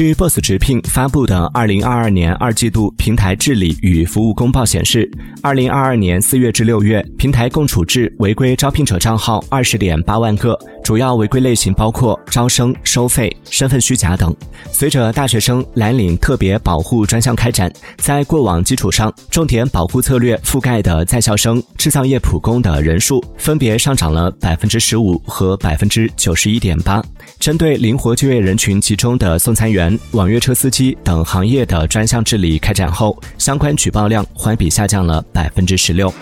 据 Boss 直聘发布的二零二二年二季度平台治理与服务公报显示，二零二二年四月至六月，平台共处置违规招聘者账号二十点八万个，主要违规类型包括招生、收费、身份虚假等。随着大学生蓝领特别保护专项开展，在过往基础上，重点保护策略覆盖的在校生、制造业普工的人数分别上涨了百分之十五和百分之九十一点八。针对灵活就业人群集中的送餐员、网约车司机等行业的专项治理开展后，相关举报量环比下降了百分之十六。